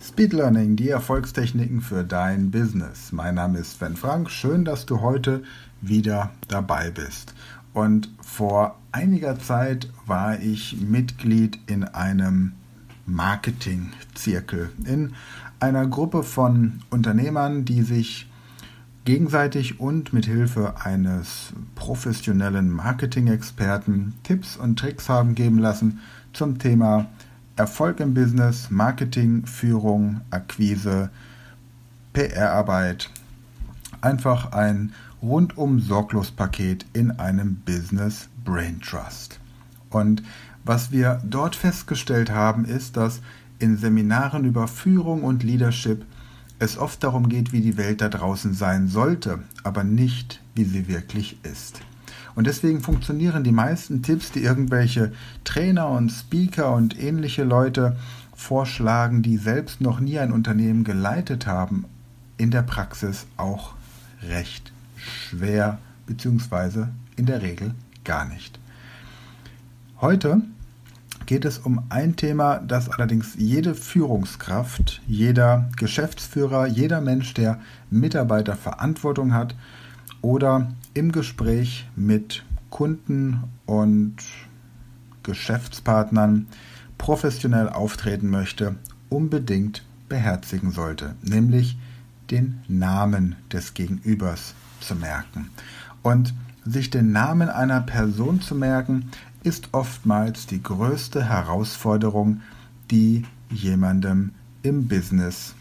Speed Learning, die Erfolgstechniken für dein Business. Mein Name ist Sven Frank. Schön, dass du heute wieder dabei bist. Und vor einiger Zeit war ich Mitglied in einem Marketing-Zirkel, in einer Gruppe von Unternehmern, die sich gegenseitig und mit Hilfe eines professionellen Marketing-Experten Tipps und Tricks haben geben lassen zum Thema Erfolg im Business, Marketing, Führung, Akquise, PR-Arbeit. Einfach ein rundum sorglos Paket in einem Business Brain Trust. Und was wir dort festgestellt haben, ist, dass in Seminaren über Führung und Leadership es oft darum geht, wie die Welt da draußen sein sollte, aber nicht, wie sie wirklich ist. Und deswegen funktionieren die meisten Tipps, die irgendwelche Trainer und Speaker und ähnliche Leute vorschlagen, die selbst noch nie ein Unternehmen geleitet haben, in der Praxis auch recht schwer beziehungsweise in der Regel gar nicht. Heute geht es um ein Thema, das allerdings jede Führungskraft, jeder Geschäftsführer, jeder Mensch, der Mitarbeiterverantwortung hat oder im Gespräch mit Kunden und Geschäftspartnern professionell auftreten möchte, unbedingt beherzigen sollte, nämlich den Namen des Gegenübers zu merken. Und sich den Namen einer Person zu merken, ist oftmals die größte Herausforderung, die jemandem im Business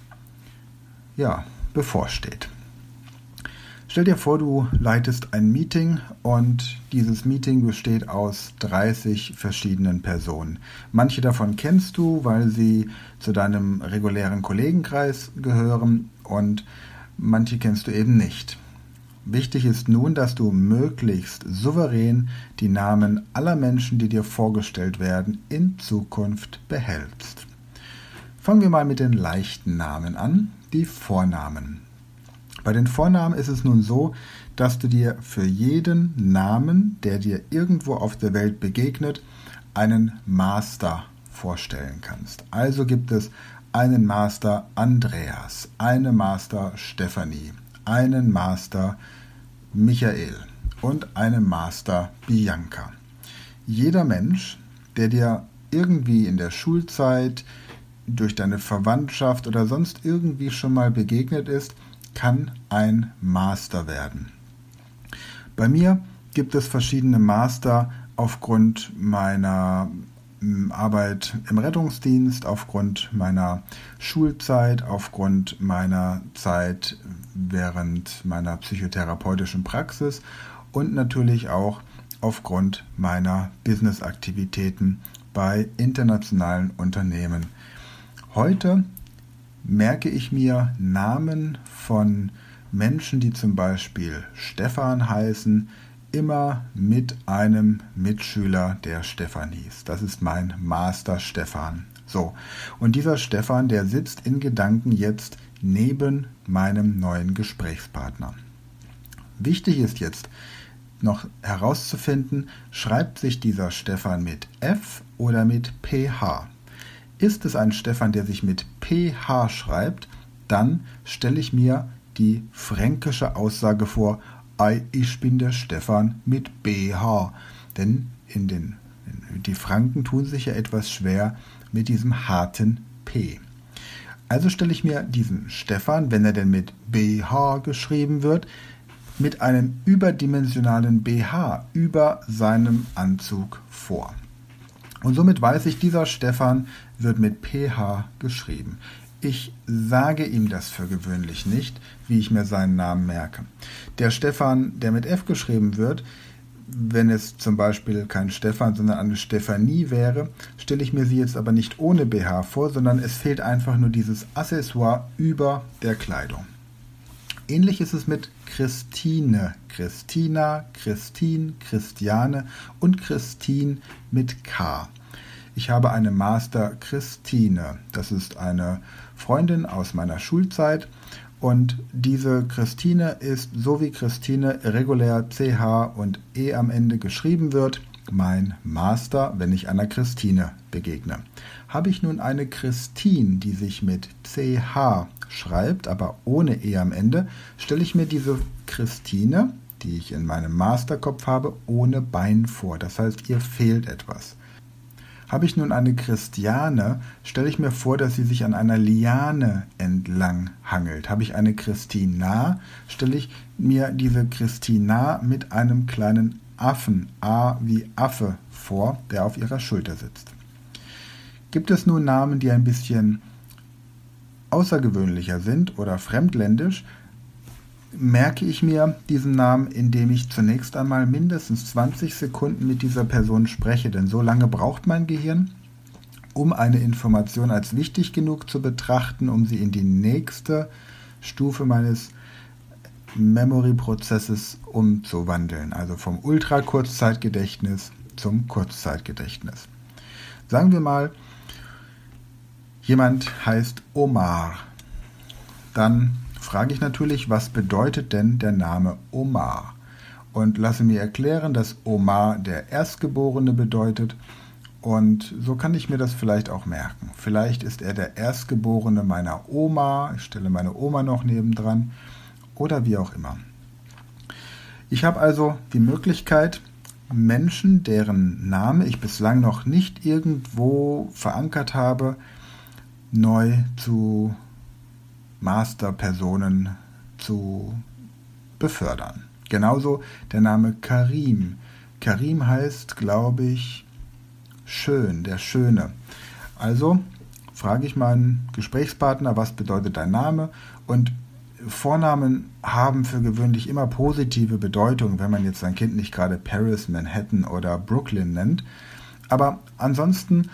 ja, bevorsteht. Stell dir vor, du leitest ein Meeting und dieses Meeting besteht aus 30 verschiedenen Personen. Manche davon kennst du, weil sie zu deinem regulären Kollegenkreis gehören und manche kennst du eben nicht. Wichtig ist nun, dass du möglichst souverän die Namen aller Menschen, die dir vorgestellt werden, in Zukunft behältst. Fangen wir mal mit den leichten Namen an, die Vornamen. Bei den Vornamen ist es nun so, dass du dir für jeden Namen, der dir irgendwo auf der Welt begegnet, einen Master vorstellen kannst. Also gibt es einen Master Andreas, eine Master Stephanie, einen Master Michael und eine Master Bianca. Jeder Mensch, der dir irgendwie in der Schulzeit, durch deine Verwandtschaft oder sonst irgendwie schon mal begegnet ist, kann ein Master werden. Bei mir gibt es verschiedene Master aufgrund meiner hm, Arbeit im Rettungsdienst, aufgrund meiner Schulzeit, aufgrund meiner Zeit während meiner psychotherapeutischen Praxis und natürlich auch aufgrund meiner Businessaktivitäten bei internationalen Unternehmen. Heute merke ich mir Namen von Menschen, die zum Beispiel Stefan heißen, immer mit einem Mitschüler, der Stefan hieß. Das ist mein Master Stefan. So, und dieser Stefan, der sitzt in Gedanken jetzt neben meinem neuen Gesprächspartner. Wichtig ist jetzt noch herauszufinden, schreibt sich dieser Stefan mit F oder mit PH. Ist es ein Stefan, der sich mit PH schreibt, dann stelle ich mir die fränkische Aussage vor, ich bin der Stefan mit BH. Denn in den, die Franken tun sich ja etwas schwer mit diesem harten P. Also stelle ich mir diesen Stefan, wenn er denn mit BH geschrieben wird, mit einem überdimensionalen BH über seinem Anzug vor. Und somit weiß ich, dieser Stefan wird mit PH geschrieben. Ich sage ihm das für gewöhnlich nicht, wie ich mir seinen Namen merke. Der Stefan, der mit F geschrieben wird, wenn es zum Beispiel kein Stefan, sondern eine Stefanie wäre, stelle ich mir sie jetzt aber nicht ohne BH vor, sondern es fehlt einfach nur dieses Accessoire über der Kleidung. Ähnlich ist es mit Christine, Christina, Christine, Christiane und Christine mit K. Ich habe eine Master Christine. Das ist eine Freundin aus meiner Schulzeit. Und diese Christine ist, so wie Christine regulär CH und E am Ende geschrieben wird, mein Master, wenn ich einer Christine begegne. Habe ich nun eine Christine, die sich mit CH schreibt, aber ohne E am Ende, stelle ich mir diese Christine, die ich in meinem Masterkopf habe, ohne Bein vor. Das heißt, ihr fehlt etwas. Habe ich nun eine Christiane, stelle ich mir vor, dass sie sich an einer Liane entlang hangelt. Habe ich eine Christina, stelle ich mir diese Christina mit einem kleinen Affen, A wie Affe, vor, der auf ihrer Schulter sitzt. Gibt es nun Namen, die ein bisschen außergewöhnlicher sind oder fremdländisch, merke ich mir diesen Namen, indem ich zunächst einmal mindestens 20 Sekunden mit dieser Person spreche, denn so lange braucht mein Gehirn, um eine Information als wichtig genug zu betrachten, um sie in die nächste Stufe meines Memory-Prozesses umzuwandeln, also vom Ultra-Kurzzeitgedächtnis zum Kurzzeitgedächtnis. Sagen wir mal, jemand heißt Omar. Dann frage ich natürlich, was bedeutet denn der Name Omar? Und lasse mir erklären, dass Omar der Erstgeborene bedeutet. Und so kann ich mir das vielleicht auch merken. Vielleicht ist er der Erstgeborene meiner Oma. Ich stelle meine Oma noch nebendran. Oder wie auch immer. Ich habe also die Möglichkeit, Menschen, deren Name ich bislang noch nicht irgendwo verankert habe, neu zu Masterpersonen zu befördern. Genauso der Name Karim. Karim heißt, glaube ich, schön, der Schöne. Also frage ich meinen Gesprächspartner, was bedeutet dein Name? Und Vornamen haben für gewöhnlich immer positive Bedeutung, wenn man jetzt sein Kind nicht gerade Paris, Manhattan oder Brooklyn nennt. Aber ansonsten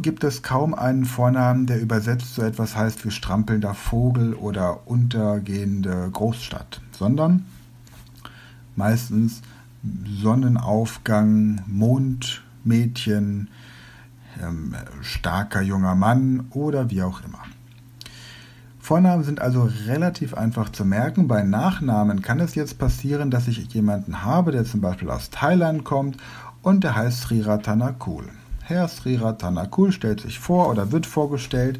gibt es kaum einen Vornamen, der übersetzt so etwas heißt wie strampelnder Vogel oder untergehende Großstadt, sondern meistens Sonnenaufgang, Mondmädchen, ähm, starker junger Mann oder wie auch immer. Vornamen sind also relativ einfach zu merken. Bei Nachnamen kann es jetzt passieren, dass ich jemanden habe, der zum Beispiel aus Thailand kommt und der heißt Sri Ratanakul. Herr Sri Ratanakul stellt sich vor oder wird vorgestellt.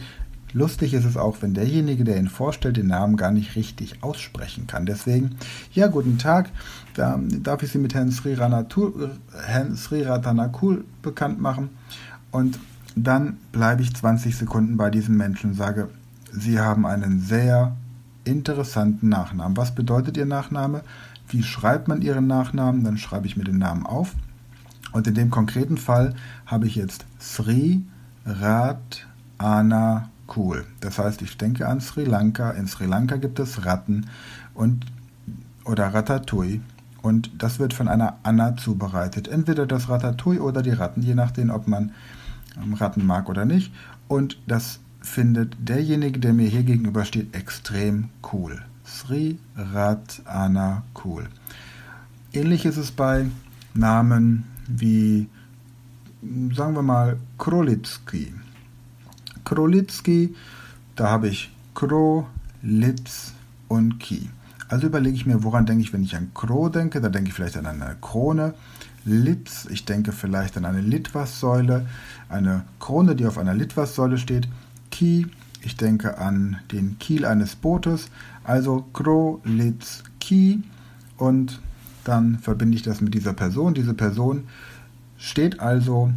Lustig ist es auch, wenn derjenige, der ihn vorstellt, den Namen gar nicht richtig aussprechen kann. Deswegen, ja, guten Tag, da darf ich Sie mit Herrn Sri, Ratanakul bekannt machen. Und dann bleibe ich 20 Sekunden bei diesem Menschen und sage, Sie haben einen sehr interessanten Nachnamen. Was bedeutet Ihr Nachname? Wie schreibt man Ihren Nachnamen? Dann schreibe ich mir den Namen auf und in dem konkreten Fall habe ich jetzt Sri Rat Ana Kul. Das heißt, ich denke an Sri Lanka. In Sri Lanka gibt es Ratten und oder Ratatouille. Und das wird von einer Anna zubereitet. Entweder das Ratatouille oder die Ratten, je nachdem, ob man ähm, Ratten mag oder nicht. Und das findet derjenige, der mir hier gegenübersteht, extrem cool. Sri Rat Ana Kul. Ähnlich ist es bei Namen wie, sagen wir mal, Krolitsky. Krolitsky, da habe ich Kro, Litz und Ki. Also überlege ich mir, woran denke ich, wenn ich an Kro denke, da denke ich vielleicht an eine Krone. Litz, ich denke vielleicht an eine Litwassäule, eine Krone, die auf einer Litwassäule steht. Ki, ich denke an den Kiel eines Bootes. Also Kro, Litz, Ki und dann verbinde ich das mit dieser Person. Diese Person steht also,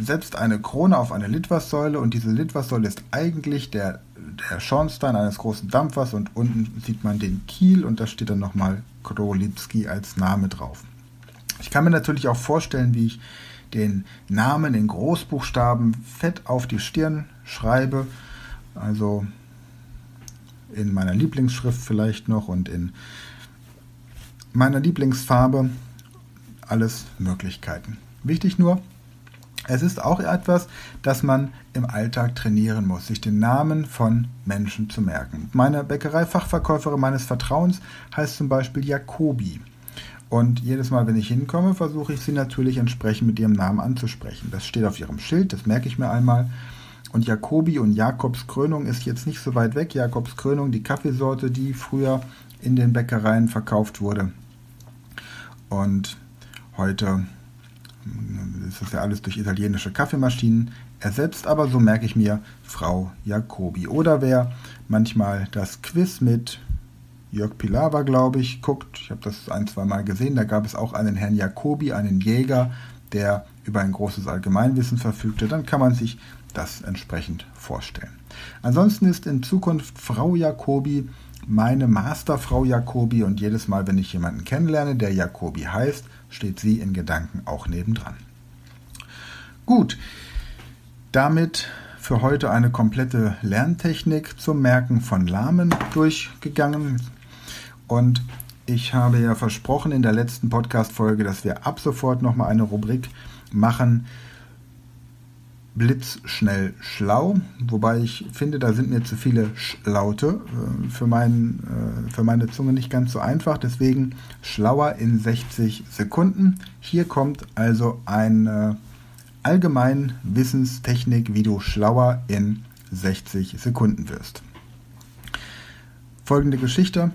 setzt eine Krone auf eine Litwassäule und diese Litwassäule ist eigentlich der, der Schornstein eines großen Dampfers und unten sieht man den Kiel und da steht dann nochmal Krolipski als Name drauf. Ich kann mir natürlich auch vorstellen, wie ich den Namen in Großbuchstaben fett auf die Stirn schreibe, also in meiner Lieblingsschrift vielleicht noch und in meiner Lieblingsfarbe. Alles Möglichkeiten. Wichtig nur, es ist auch etwas, das man im Alltag trainieren muss, sich den Namen von Menschen zu merken. Meine Bäckereifachverkäuferin meines Vertrauens heißt zum Beispiel Jacobi. Und jedes Mal, wenn ich hinkomme, versuche ich sie natürlich entsprechend mit ihrem Namen anzusprechen. Das steht auf ihrem Schild, das merke ich mir einmal. Und Jacobi und Jakobskrönung ist jetzt nicht so weit weg. Jakobskrönung, die Kaffeesorte, die früher in den Bäckereien verkauft wurde. Und heute Das ist ja alles durch italienische Kaffeemaschinen ersetzt, aber so merke ich mir Frau Jacobi. Oder wer manchmal das Quiz mit Jörg Pilawa, glaube ich, guckt, ich habe das ein, zwei Mal gesehen, da gab es auch einen Herrn Jacobi, einen Jäger, der über ein großes Allgemeinwissen verfügte, dann kann man sich das entsprechend vorstellen. Ansonsten ist in Zukunft Frau Jacobi meine Masterfrau Jacobi und jedes Mal, wenn ich jemanden kennenlerne, der Jacobi heißt, steht sie in Gedanken auch nebendran. Gut, damit für heute eine komplette Lerntechnik zum Merken von Lamen durchgegangen. Und ich habe ja versprochen in der letzten Podcast-Folge, dass wir ab sofort nochmal eine Rubrik machen, blitzschnell schlau, wobei ich finde, da sind mir zu viele Schlaute äh, für, mein, äh, für meine Zunge nicht ganz so einfach. Deswegen schlauer in 60 Sekunden. Hier kommt also eine allgemein Wissenstechnik, wie du schlauer in 60 Sekunden wirst. Folgende Geschichte.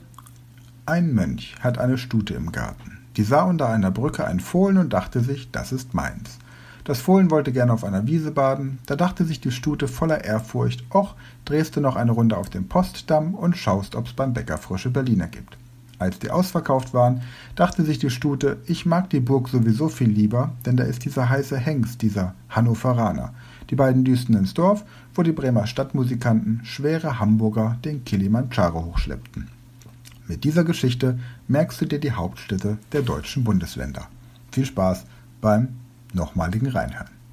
Ein Mönch hat eine Stute im Garten. Die sah unter einer Brücke ein Fohlen und dachte sich, das ist meins. Das Fohlen wollte gerne auf einer Wiese baden, da dachte sich die Stute voller Ehrfurcht, och, drehst du noch eine Runde auf dem Postdamm und schaust, ob's beim Bäcker frische Berliner gibt. Als die ausverkauft waren, dachte sich die Stute, ich mag die Burg sowieso viel lieber, denn da ist dieser heiße Hengst, dieser Hannoveraner. Die beiden düsten ins Dorf, wo die Bremer Stadtmusikanten schwere Hamburger den Kilimanjaro hochschleppten. Mit dieser Geschichte merkst du dir die Hauptstädte der deutschen Bundesländer. Viel Spaß beim nochmaligen Reinhören.